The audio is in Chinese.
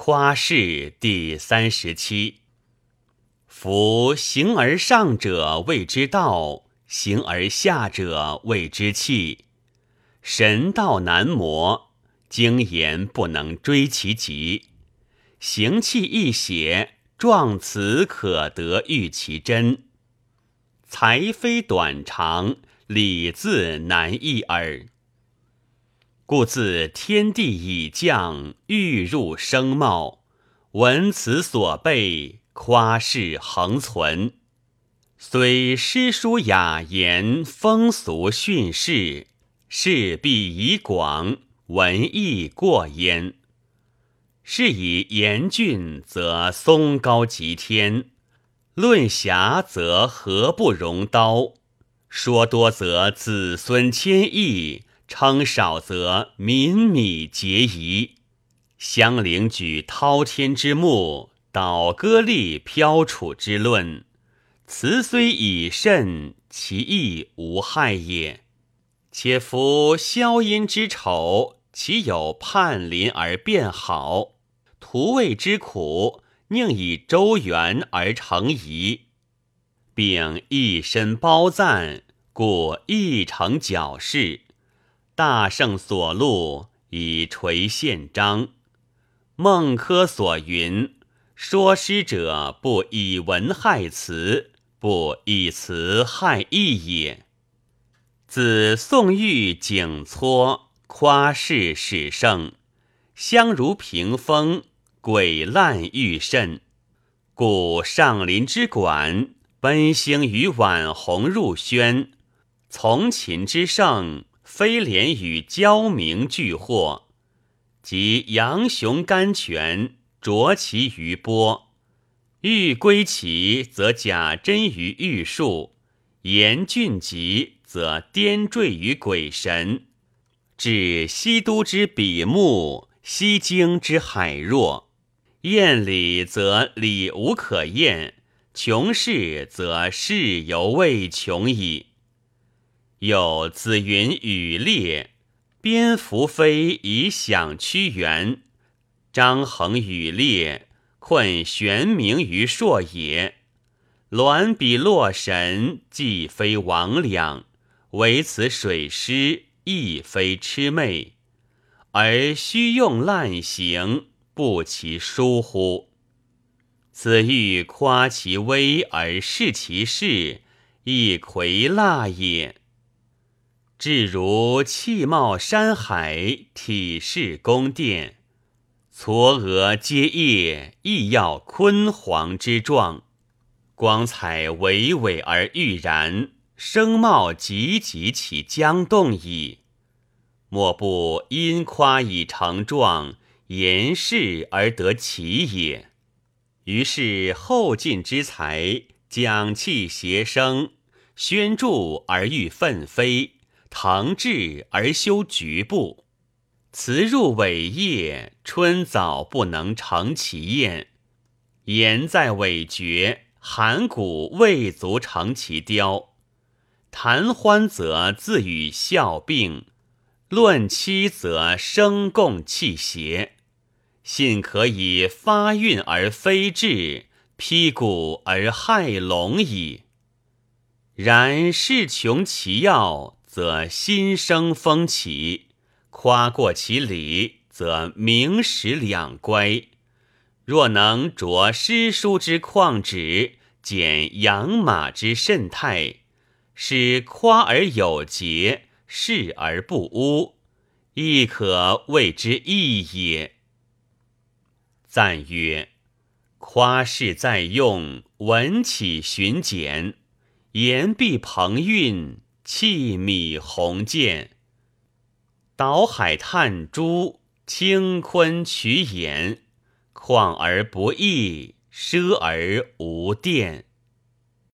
夸世第三十七。夫形而上者谓之道，形而下者谓之器。神道难磨，经言不能追其极。形气一写，状词可得喻其真。才非短长，理字难易耳。故自天地已降，欲入生貌，闻此所备，夸世恒存。虽诗书雅言，风俗训示，事必以广，文艺过焉。是以言峻则松高极天，论狭则何不容刀？说多则子孙千亿。称少则民米结遗，相邻举滔天之目，倒歌立飘楚之论。辞虽以甚，其意无害也。且夫消音之丑，岂有叛邻而变好？徒谓之苦，宁以周原而成仪，并一身褒赞，故亦成矫饰。大圣所录以垂宪章，孟轲所云：“说诗者不以文害词，不以词害意也。”自宋玉景撮夸饰始盛，相如屏风，鬼烂愈甚。故上林之馆，奔星与晚红入轩，从秦之盛。飞廉与交鸣俱获，及杨雄甘泉濯其余波。欲归其，则假真于玉树；言俊极，则颠坠于鬼神。至西都之比目，西京之海若。厌礼则礼无可厌，穷事则事犹未穷矣。有子云雨列，蝙蝠飞以享屈原；张衡羽猎，困玄冥于朔野。鸾比洛神，既非魍魉，唯此水师，亦非魑魅，而虚用滥行，不其疏乎？此欲夸其威而视其势，亦魁蜡也。至如气貌山海，体势宫殿，嵯峨阶业，亦要坤煌之状，光彩巍巍而欲然，声貌极极其将动矣。莫不因夸以成状，言事而得其也。于是后进之才，讲气谐声，宣著而欲奋飞。腾志而修局部，辞入伟业，春早不能成其宴；言在尾绝，函谷未足成其雕。谈欢则自与笑并，论妻则声共气谐。信可以发韵而非志，披骨而害龙矣。然事穷其要。则心生风起，夸过其理，则名实两乖。若能着诗书之旷旨，减养马之甚态，使夸而有节，视而不污，亦可谓之义也。赞曰：夸饰在用，文起循简，言必朋韵。弃米鸿渐，岛海探珠，清坤取眼，旷而不易，奢而无殿。